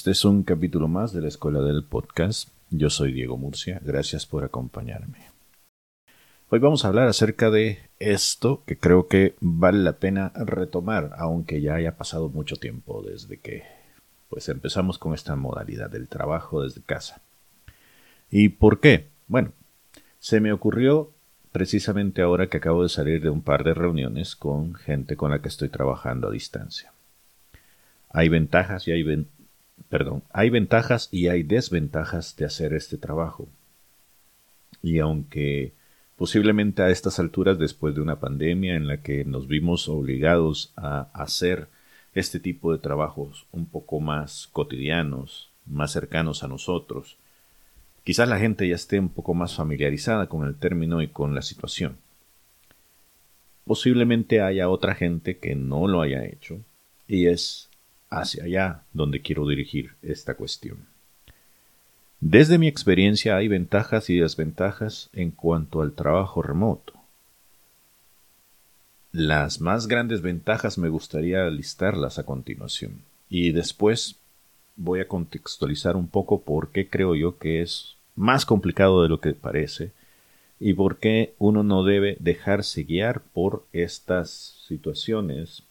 Este es un capítulo más de la Escuela del Podcast. Yo soy Diego Murcia. Gracias por acompañarme. Hoy vamos a hablar acerca de esto que creo que vale la pena retomar, aunque ya haya pasado mucho tiempo desde que pues empezamos con esta modalidad del trabajo desde casa. ¿Y por qué? Bueno, se me ocurrió precisamente ahora que acabo de salir de un par de reuniones con gente con la que estoy trabajando a distancia. Hay ventajas y hay, perdón, hay ventajas y hay desventajas de hacer este trabajo. Y aunque posiblemente a estas alturas, después de una pandemia en la que nos vimos obligados a hacer este tipo de trabajos un poco más cotidianos, más cercanos a nosotros, quizás la gente ya esté un poco más familiarizada con el término y con la situación. Posiblemente haya otra gente que no lo haya hecho, y es hacia allá donde quiero dirigir esta cuestión. Desde mi experiencia hay ventajas y desventajas en cuanto al trabajo remoto. Las más grandes ventajas me gustaría listarlas a continuación y después voy a contextualizar un poco por qué creo yo que es más complicado de lo que parece y por qué uno no debe dejarse guiar por estas situaciones,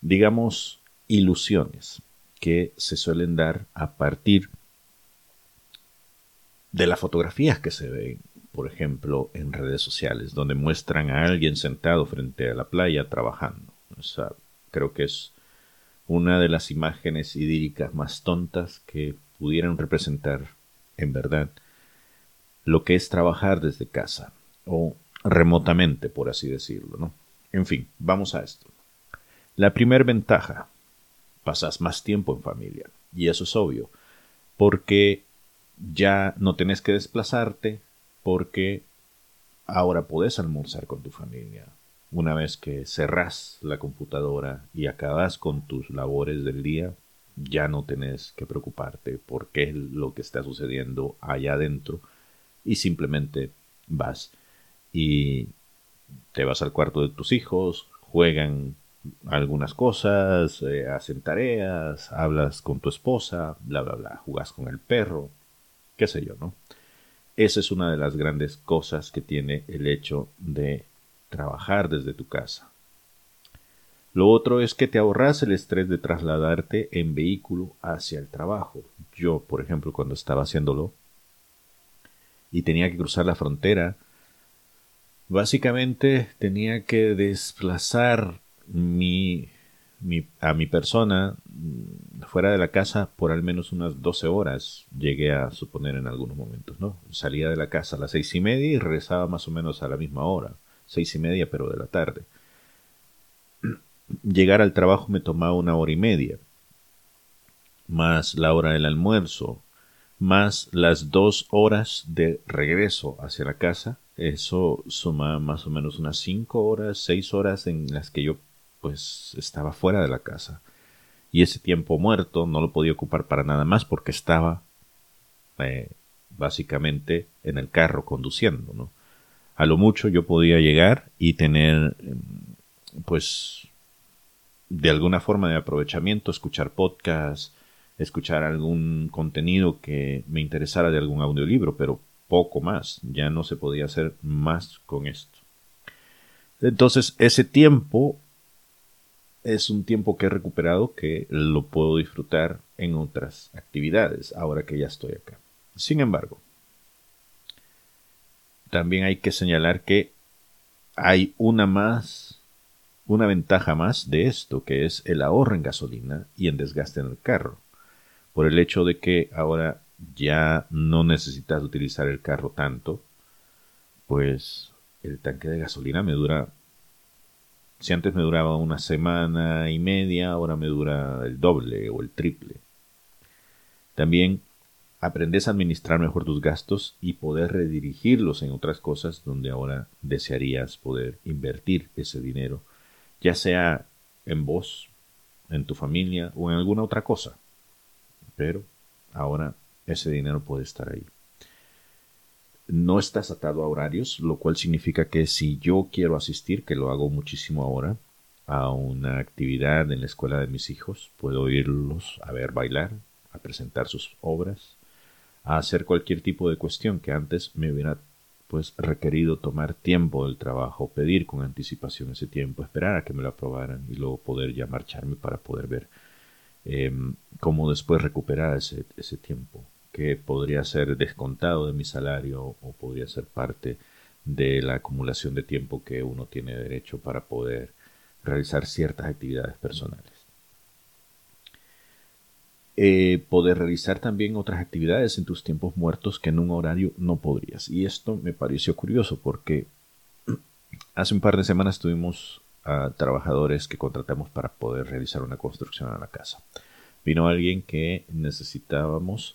digamos, ilusiones que se suelen dar a partir de las fotografías que se ven, por ejemplo, en redes sociales, donde muestran a alguien sentado frente a la playa trabajando. creo que es una de las imágenes idílicas más tontas que pudieran representar, en verdad, lo que es trabajar desde casa, o remotamente, por así decirlo, ¿no? En fin, vamos a esto. La primera ventaja pasas más tiempo en familia. Y eso es obvio, porque ya no tenés que desplazarte, porque ahora podés almorzar con tu familia. Una vez que cerrás la computadora y acabas con tus labores del día, ya no tenés que preocuparte por qué es lo que está sucediendo allá adentro y simplemente vas y te vas al cuarto de tus hijos, juegan algunas cosas, eh, hacen tareas, hablas con tu esposa, bla, bla, bla, jugas con el perro, qué sé yo, ¿no? Esa es una de las grandes cosas que tiene el hecho de trabajar desde tu casa. Lo otro es que te ahorras el estrés de trasladarte en vehículo hacia el trabajo. Yo, por ejemplo, cuando estaba haciéndolo y tenía que cruzar la frontera, básicamente tenía que desplazar mi, a mi persona mm, fuera de la casa por al menos unas 12 horas, llegué a suponer en algunos momentos, ¿no? Salía de la casa a las seis y media y regresaba más o menos a la misma hora, seis y media pero de la tarde. Llegar al trabajo me tomaba una hora y media, más la hora del almuerzo, más las dos horas de regreso hacia la casa, eso suma más o menos unas cinco horas, seis horas en las que yo pues estaba fuera de la casa. Y ese tiempo muerto no lo podía ocupar para nada más porque estaba eh, básicamente en el carro conduciendo, ¿no? A lo mucho yo podía llegar y tener, pues, de alguna forma de aprovechamiento, escuchar podcasts, escuchar algún contenido que me interesara de algún audiolibro, pero poco más. Ya no se podía hacer más con esto. Entonces, ese tiempo es un tiempo que he recuperado que lo puedo disfrutar en otras actividades ahora que ya estoy acá. Sin embargo, también hay que señalar que hay una más, una ventaja más de esto, que es el ahorro en gasolina y en desgaste en el carro. Por el hecho de que ahora ya no necesitas utilizar el carro tanto, pues el tanque de gasolina me dura si antes me duraba una semana y media, ahora me dura el doble o el triple. También aprendes a administrar mejor tus gastos y poder redirigirlos en otras cosas donde ahora desearías poder invertir ese dinero, ya sea en vos, en tu familia o en alguna otra cosa. Pero ahora ese dinero puede estar ahí no estás atado a horarios, lo cual significa que si yo quiero asistir, que lo hago muchísimo ahora, a una actividad en la escuela de mis hijos, puedo irlos a ver bailar, a presentar sus obras, a hacer cualquier tipo de cuestión que antes me hubiera pues requerido tomar tiempo del trabajo, pedir con anticipación ese tiempo, esperar a que me lo aprobaran y luego poder ya marcharme para poder ver em, cómo después recuperar ese, ese tiempo, que podría ser descontado de mi salario o podría ser parte de la acumulación de tiempo que uno tiene derecho para poder realizar ciertas actividades personales. Eh, poder realizar también otras actividades en tus tiempos muertos que en un horario no podrías. Y esto me pareció curioso porque hace un par de semanas tuvimos a trabajadores que contratamos para poder realizar una construcción en la casa. Vino alguien que necesitábamos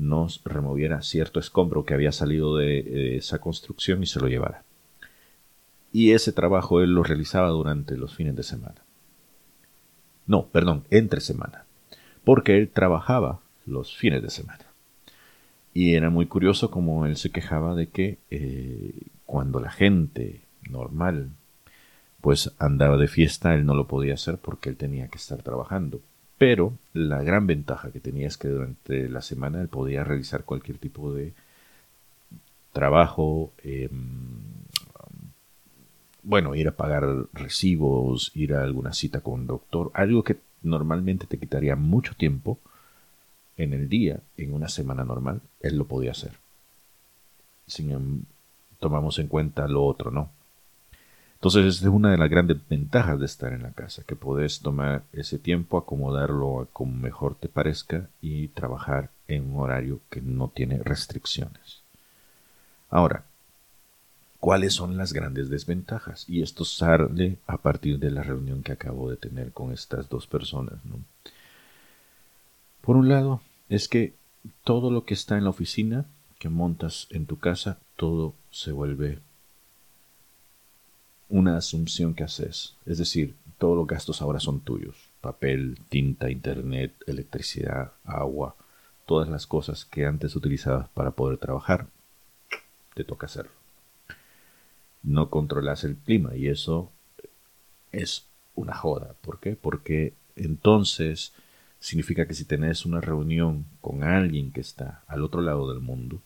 nos removiera cierto escombro que había salido de esa construcción y se lo llevara. Y ese trabajo él lo realizaba durante los fines de semana. No, perdón, entre semana. Porque él trabajaba los fines de semana. Y era muy curioso como él se quejaba de que eh, cuando la gente normal pues andaba de fiesta, él no lo podía hacer porque él tenía que estar trabajando. Pero la gran ventaja que tenía es que durante la semana él podía realizar cualquier tipo de trabajo, em, bueno, ir a pagar recibos, ir a alguna cita con un doctor, algo que normalmente te quitaría mucho tiempo en el día, en una semana normal, él lo podía hacer. Sin em, tomamos en cuenta lo otro, ¿no? Entonces, es una de las grandes ventajas de estar en la casa, que puedes tomar ese tiempo, acomodarlo como mejor te parezca y trabajar en un horario que no tiene restricciones. Ahora, ¿cuáles son las grandes desventajas? Y esto sale a partir de la reunión que acabo de tener con estas dos personas. Por un lado, es que todo lo que está en la oficina que montas en tu casa, todo se vuelve una asunción que haces. Es decir, todos los gastos ahora son tuyos. Papel, tinta, internet, electricidad, agua, todas las cosas que antes utilizabas para poder trabajar, te toca hacerlo. No controlas el clima y eso es una joda. ¿Por qué? Porque entonces significa que si tenés una reunión con alguien que está al otro lado del mundo,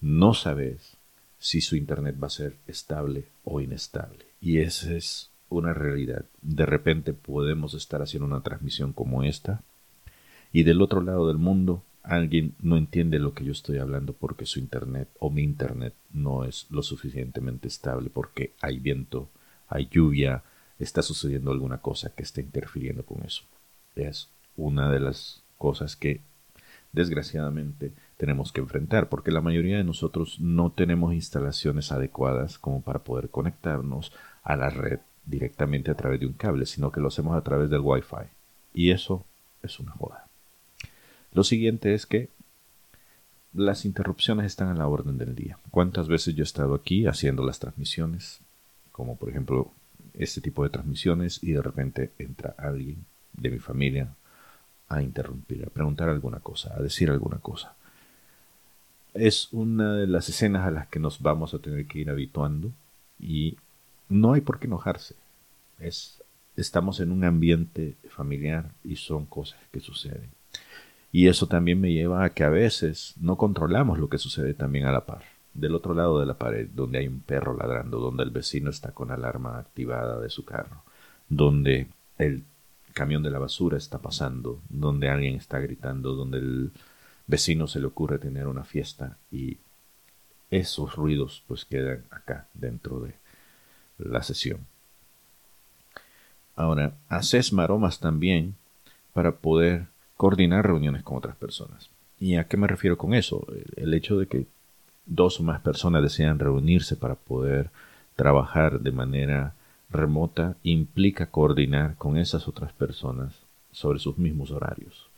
no sabes si su Internet va a ser estable o inestable. Y esa es una realidad. De repente podemos estar haciendo una transmisión como esta y del otro lado del mundo alguien no entiende lo que yo estoy hablando porque su Internet o mi Internet no es lo suficientemente estable porque hay viento, hay lluvia, está sucediendo alguna cosa que está interfiriendo con eso. Es una de las cosas que desgraciadamente tenemos que enfrentar, porque la mayoría de nosotros no tenemos instalaciones adecuadas como para poder conectarnos a la red directamente a través de un cable, sino que lo hacemos a través del Wi-Fi. Y eso es una joda. Lo siguiente es que las interrupciones están a la orden del día. ¿Cuántas veces yo he estado aquí haciendo las transmisiones? Como por ejemplo este tipo de transmisiones y de repente entra alguien de mi familia a interrumpir, a preguntar alguna cosa, a decir alguna cosa es una de las escenas a las que nos vamos a tener que ir habituando y no hay por qué enojarse. Es, estamos en un ambiente familiar y son cosas que suceden. Y eso también me lleva a que a veces no controlamos lo que sucede también a la par. Del otro lado de la pared, donde hay un perro ladrando, donde el vecino está con alarma activada de su carro, donde el camión de la basura está pasando, donde alguien está gritando, donde el vecino se le ocurre tener una fiesta y esos ruidos pues quedan acá dentro de la sesión. Ahora, haces maromas también para poder coordinar reuniones con otras personas. ¿Y a qué me refiero con eso? El hecho de que dos o más personas desean reunirse para poder trabajar de manera remota implica coordinar con esas otras personas sobre sus mismos horarios.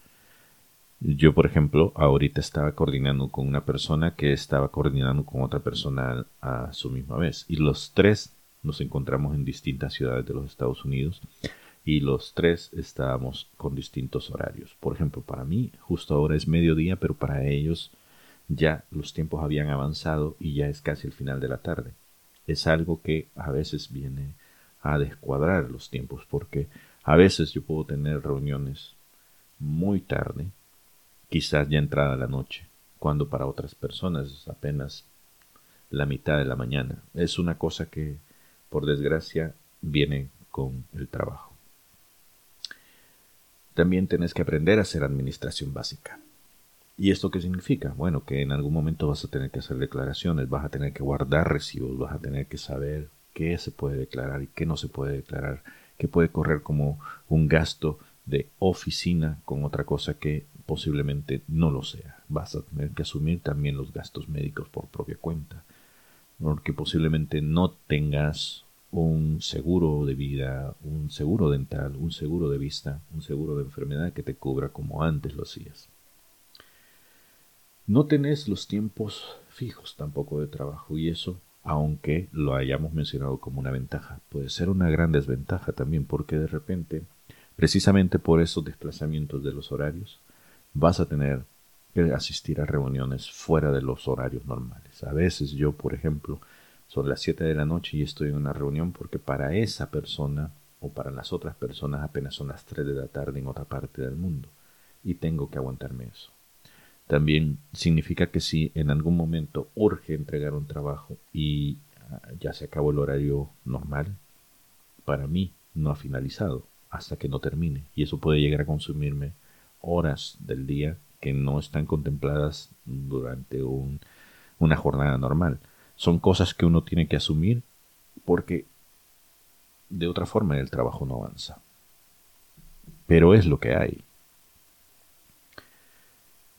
Yo, por ejemplo, ahorita estaba coordinando con una persona que estaba coordinando con otra persona a su misma vez. Y los tres nos encontramos en distintas ciudades de los Estados Unidos y los tres estábamos con distintos horarios. Por ejemplo, para mí justo ahora es mediodía, pero para ellos ya los tiempos habían avanzado y ya es casi el final de la tarde. Es algo que a veces viene a descuadrar los tiempos, porque a veces yo puedo tener reuniones muy tarde, quizás ya entrada la noche, cuando para otras personas es apenas la mitad de la mañana. Es una cosa que, por desgracia, viene con el trabajo. También tenés que aprender a hacer administración básica. ¿Y esto qué significa? Bueno, que en algún momento vas a tener que hacer declaraciones, vas a tener que guardar recibos, vas a tener que saber qué se puede declarar y qué no se puede declarar, qué puede correr como un gasto de oficina con otra cosa que posiblemente no lo sea. Vas a tener que asumir también los gastos médicos por propia cuenta, porque posiblemente no tengas un seguro de vida, un seguro dental, un seguro de vista, un seguro de enfermedad que te cubra como antes lo hacías. No tenés los tiempos fijos tampoco de trabajo y eso, aunque lo hayamos mencionado como una ventaja, puede ser una gran desventaja también porque de repente, precisamente por esos desplazamientos de los horarios, vas a tener que asistir a reuniones fuera de los horarios normales. A veces yo, por ejemplo, son las 7 de la noche y estoy en una reunión porque para esa persona o para las otras personas apenas son las 3 de la tarde en otra parte del mundo y tengo que aguantarme eso. También significa que si en algún momento urge entregar un trabajo y ah, ya se acabó el horario normal, para mí no ha finalizado hasta que no termine. Y eso puede llegar a consumirme horas del día que no están contempladas durante una jornada normal. Son cosas que uno tiene que asumir porque de otra forma el trabajo no avanza. Pero es lo que hay.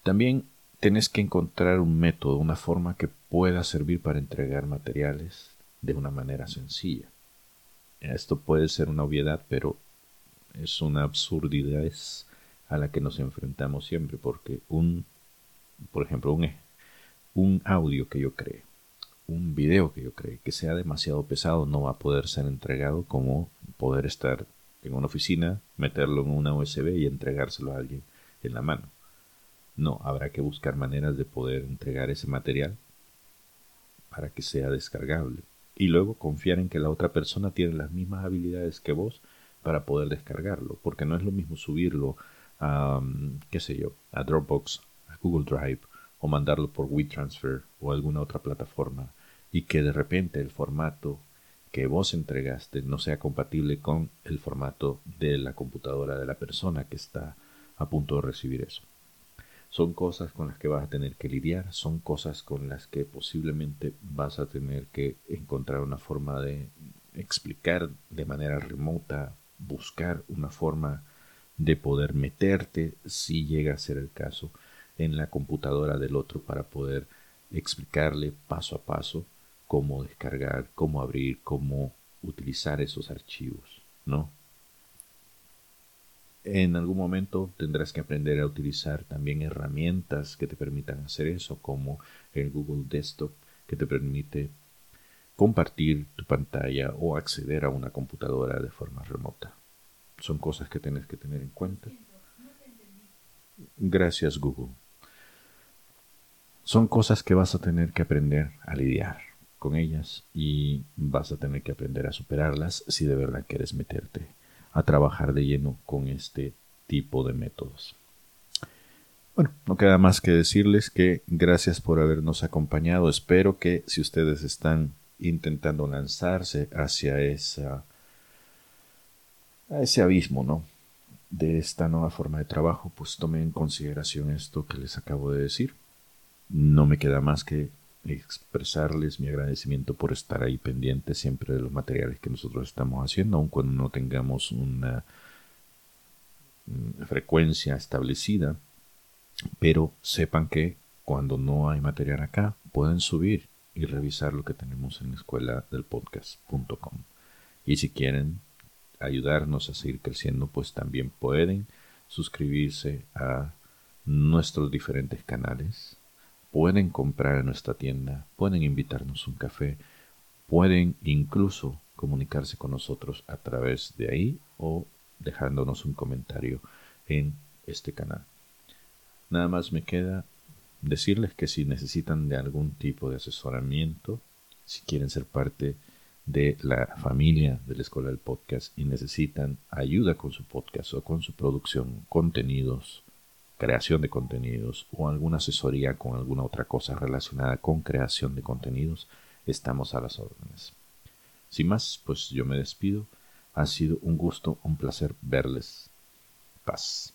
También tenés que encontrar un método, una forma que pueda servir para entregar materiales de una manera sencilla. Esto puede ser una obviedad, pero es una absurdidad a la que nos enfrentamos siempre, porque un, por ejemplo, un, un audio que yo cree, un video que yo cree que sea demasiado pesado no va a poder ser entregado como poder estar en una oficina, meterlo en una USB y entregárselo a alguien en la mano. No, habrá que buscar maneras de poder entregar ese material para que sea descargable. Y luego confiar en que la otra persona tiene las mismas habilidades que vos para poder descargarlo. Porque no es lo mismo subirlo a, mm, qué sé yo, a Dropbox, a Google Drive, o mandarlo por WeTransfer o alguna otra plataforma y que de repente el formato que vos entregaste no sea compatible con el formato de la computadora de la persona que está a punto de recibir eso. Son cosas con las que vas a tener que lidiar, son cosas con las que posiblemente vas a tener que encontrar una forma de explicar de manera remota, buscar una forma de poder meterte, si llega a ser el caso, en la computadora del otro para poder explicarle paso a paso cómo descargar, cómo abrir, cómo utilizar esos archivos, ¿no? En algún momento tendrás que aprender a utilizar también herramientas que te permitan hacer eso, como el Google Desktop, que te permite compartir tu pantalla o acceder a una computadora de forma remota. Son cosas que tienes que tener en cuenta. Gracias Google. Son cosas que vas a tener que aprender a lidiar con ellas y vas a tener que aprender a superarlas si de verdad quieres meterte a trabajar de lleno con este tipo de métodos. Bueno, no queda más que decirles que gracias por habernos acompañado. Espero que si ustedes están intentando lanzarse hacia esa a ese abismo, ¿no? de esta nueva forma de trabajo, pues tomen en consideración esto que les acabo de decir. No me queda más que expresarles mi agradecimiento por estar ahí pendiente siempre de los materiales que nosotros estamos haciendo, aun cuando no tengamos una mm, frecuencia establecida, pero sepan que cuando no hay material acá, pueden subir y revisar lo que tenemos en la escuela del podcast.com. Y si quieren ayudarnos a seguir creciendo, pues también pueden suscribirse a nuestros diferentes canales pueden comprar en nuestra tienda, pueden invitarnos un café, pueden incluso comunicarse con nosotros a través de ahí o dejándonos un comentario en este canal. Nada más me queda decirles que si necesitan de algún tipo de asesoramiento, si quieren ser parte de la familia de la Escuela del Podcast y necesitan ayuda con su podcast o con su producción, contenidos, creación de contenidos o alguna asesoría con alguna otra cosa relacionada con creación de contenidos, estamos a las órdenes. Sin más, pues yo me despido. Ha sido un gusto, un placer verles. Paz.